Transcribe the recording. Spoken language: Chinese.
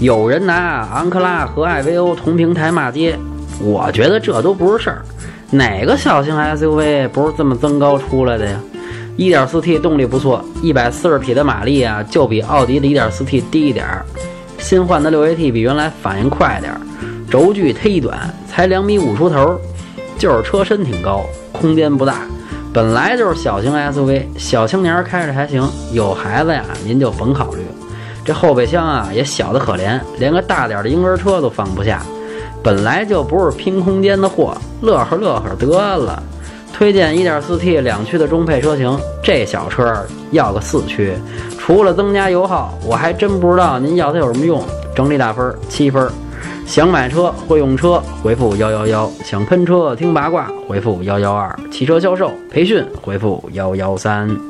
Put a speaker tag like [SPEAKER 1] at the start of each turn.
[SPEAKER 1] 有人拿昂克拉和艾维欧同平台骂街，我觉得这都不是事儿。哪个小型 SUV 不是这么增高出来的呀？1.4T 动力不错，140匹的马力啊，就比奥迪的 1.4T 低一点儿。新换的 6AT 比原来反应快点儿，轴距忒短，才两米五出头，就是车身挺高，空间不大。本来就是小型 SUV，小青年开着还行，有孩子呀，您就甭考虑。这后备箱啊也小得可怜，连个大点的婴儿车都放不下。本来就不是拼空间的货，乐呵乐呵得了。推荐 1.4T 两驱的中配车型，这小车要个四驱，除了增加油耗，我还真不知道您要它有什么用。整体打分七分。想买车会用车，回复幺幺幺；想喷车听八卦，回复幺幺二；汽车销售培训，回复幺幺三。